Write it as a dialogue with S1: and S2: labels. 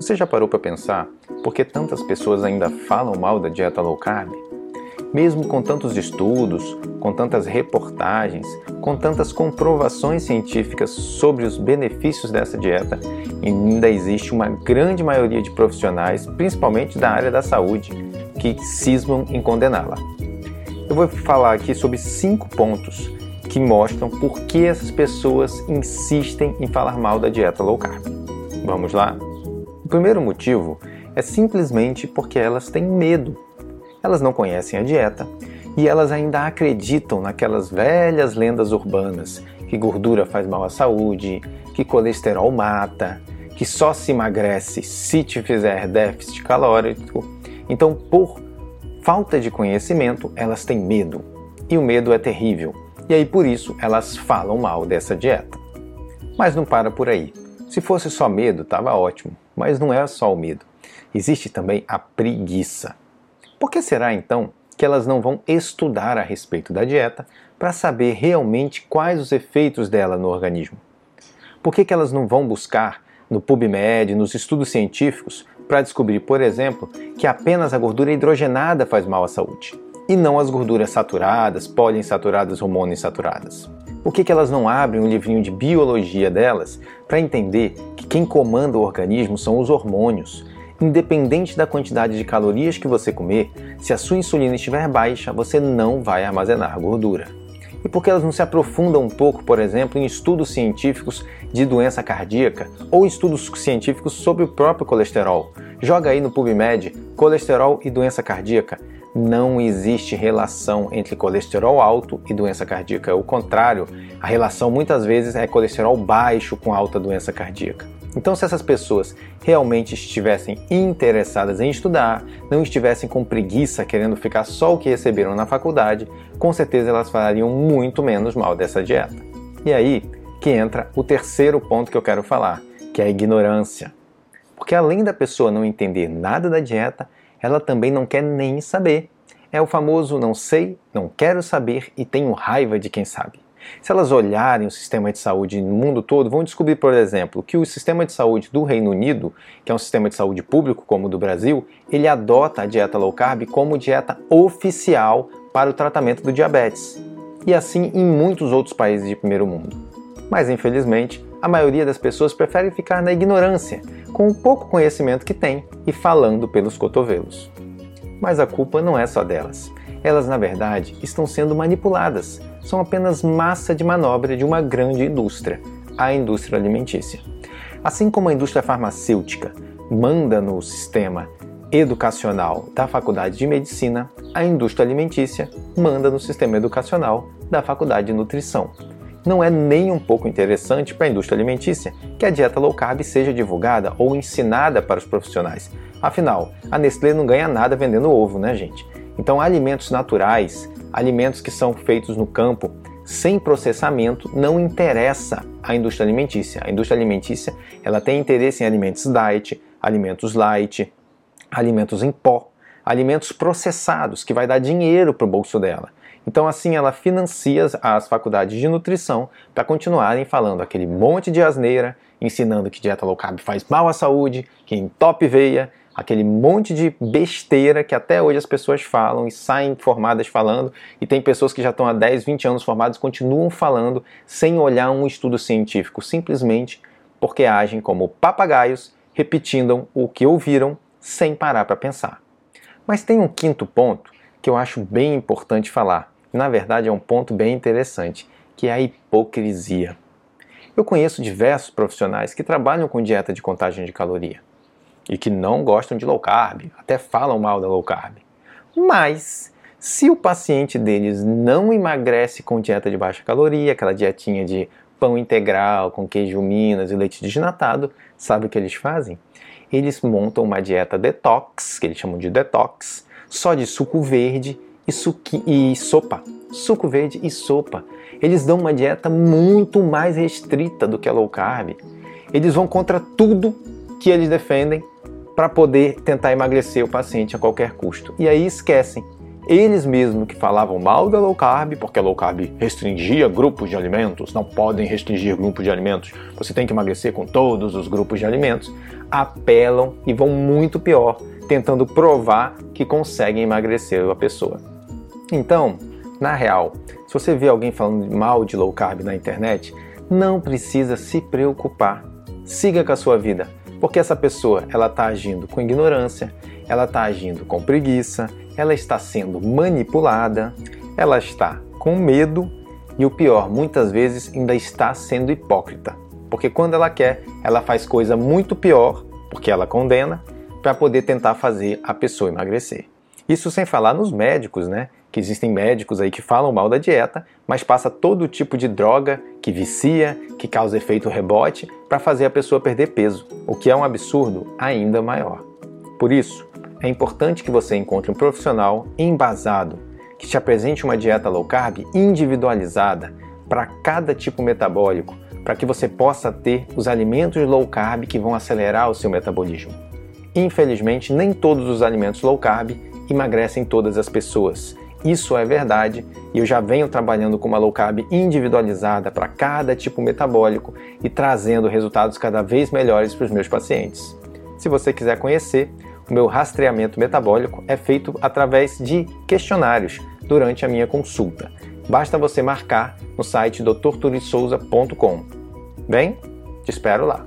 S1: Você já parou para pensar por que tantas pessoas ainda falam mal da dieta low carb? Mesmo com tantos estudos, com tantas reportagens, com tantas comprovações científicas sobre os benefícios dessa dieta, ainda existe uma grande maioria de profissionais, principalmente da área da saúde, que cismam em condená-la. Eu vou falar aqui sobre cinco pontos que mostram por que essas pessoas insistem em falar mal da dieta low carb. Vamos lá? Primeiro motivo é simplesmente porque elas têm medo. Elas não conhecem a dieta e elas ainda acreditam naquelas velhas lendas urbanas que gordura faz mal à saúde, que colesterol mata, que só se emagrece se te fizer déficit calórico. Então, por falta de conhecimento, elas têm medo. E o medo é terrível. E aí por isso elas falam mal dessa dieta. Mas não para por aí. Se fosse só medo, estava ótimo. Mas não é só o medo. Existe também a preguiça. Por que será então que elas não vão estudar a respeito da dieta para saber realmente quais os efeitos dela no organismo? Por que, que elas não vão buscar no PubMed, nos estudos científicos, para descobrir, por exemplo, que apenas a gordura hidrogenada faz mal à saúde e não as gorduras saturadas, poliinsaturadas ou monoinsaturadas? Por que, que elas não abrem um livrinho de biologia delas para entender que quem comanda o organismo são os hormônios? Independente da quantidade de calorias que você comer, se a sua insulina estiver baixa, você não vai armazenar gordura. E por que elas não se aprofundam um pouco, por exemplo, em estudos científicos de doença cardíaca ou estudos científicos sobre o próprio colesterol? Joga aí no PubMed colesterol e doença cardíaca não existe relação entre colesterol alto e doença cardíaca. O contrário, a relação muitas vezes é colesterol baixo com alta doença cardíaca. Então, se essas pessoas realmente estivessem interessadas em estudar, não estivessem com preguiça querendo ficar só o que receberam na faculdade, com certeza elas fariam muito menos mal dessa dieta. E aí que entra o terceiro ponto que eu quero falar, que é a ignorância. Porque além da pessoa não entender nada da dieta, ela também não quer nem saber. É o famoso não sei, não quero saber e tenho raiva de quem sabe. Se elas olharem o sistema de saúde no mundo todo, vão descobrir, por exemplo, que o sistema de saúde do Reino Unido, que é um sistema de saúde público como o do Brasil, ele adota a dieta low carb como dieta oficial para o tratamento do diabetes. E assim em muitos outros países de primeiro mundo. Mas infelizmente, a maioria das pessoas prefere ficar na ignorância, com o pouco conhecimento que tem e falando pelos cotovelos. Mas a culpa não é só delas. Elas, na verdade, estão sendo manipuladas. São apenas massa de manobra de uma grande indústria, a indústria alimentícia. Assim como a indústria farmacêutica manda no sistema educacional da Faculdade de Medicina, a indústria alimentícia manda no sistema educacional da Faculdade de Nutrição não é nem um pouco interessante para a indústria alimentícia que a dieta low carb seja divulgada ou ensinada para os profissionais. Afinal, a Nestlé não ganha nada vendendo ovo, né, gente? Então, alimentos naturais, alimentos que são feitos no campo, sem processamento, não interessa à indústria alimentícia. A indústria alimentícia ela tem interesse em alimentos diet, alimentos light, alimentos em pó, alimentos processados, que vai dar dinheiro para o bolso dela. Então, assim, ela financia as faculdades de nutrição para continuarem falando aquele monte de asneira, ensinando que dieta low carb faz mal à saúde, que entope veia, aquele monte de besteira que até hoje as pessoas falam e saem formadas falando, e tem pessoas que já estão há 10, 20 anos formadas e continuam falando sem olhar um estudo científico, simplesmente porque agem como papagaios, repetindo o que ouviram sem parar para pensar. Mas tem um quinto ponto que eu acho bem importante falar. Na verdade, é um ponto bem interessante, que é a hipocrisia. Eu conheço diversos profissionais que trabalham com dieta de contagem de caloria e que não gostam de low carb, até falam mal da low carb. Mas se o paciente deles não emagrece com dieta de baixa caloria, aquela dietinha de pão integral com queijo minas e leite desnatado, sabe o que eles fazem? Eles montam uma dieta detox, que eles chamam de detox, só de suco verde e, suqui, e sopa. Suco verde e sopa. Eles dão uma dieta muito mais restrita do que a low carb. Eles vão contra tudo que eles defendem para poder tentar emagrecer o paciente a qualquer custo. E aí esquecem. Eles mesmos que falavam mal da low carb, porque a low carb restringia grupos de alimentos, não podem restringir grupos de alimentos, você tem que emagrecer com todos os grupos de alimentos. apelam e vão muito pior, tentando provar que conseguem emagrecer a pessoa. Então, na real, se você vê alguém falando mal de low carb na internet, não precisa se preocupar. Siga com a sua vida, porque essa pessoa ela está agindo com ignorância, ela está agindo com preguiça, ela está sendo manipulada, ela está com medo e o pior, muitas vezes ainda está sendo hipócrita. Porque quando ela quer, ela faz coisa muito pior, porque ela condena, para poder tentar fazer a pessoa emagrecer. Isso sem falar nos médicos, né? Que existem médicos aí que falam mal da dieta, mas passa todo tipo de droga que vicia, que causa efeito rebote, para fazer a pessoa perder peso, o que é um absurdo ainda maior. Por isso, é importante que você encontre um profissional embasado que te apresente uma dieta low carb individualizada para cada tipo metabólico, para que você possa ter os alimentos low carb que vão acelerar o seu metabolismo. Infelizmente, nem todos os alimentos low carb emagrecem todas as pessoas. Isso é verdade e eu já venho trabalhando com uma low carb individualizada para cada tipo metabólico e trazendo resultados cada vez melhores para os meus pacientes. Se você quiser conhecer, o meu rastreamento metabólico é feito através de questionários durante a minha consulta. Basta você marcar no site drturissouza.com. Bem, te espero lá.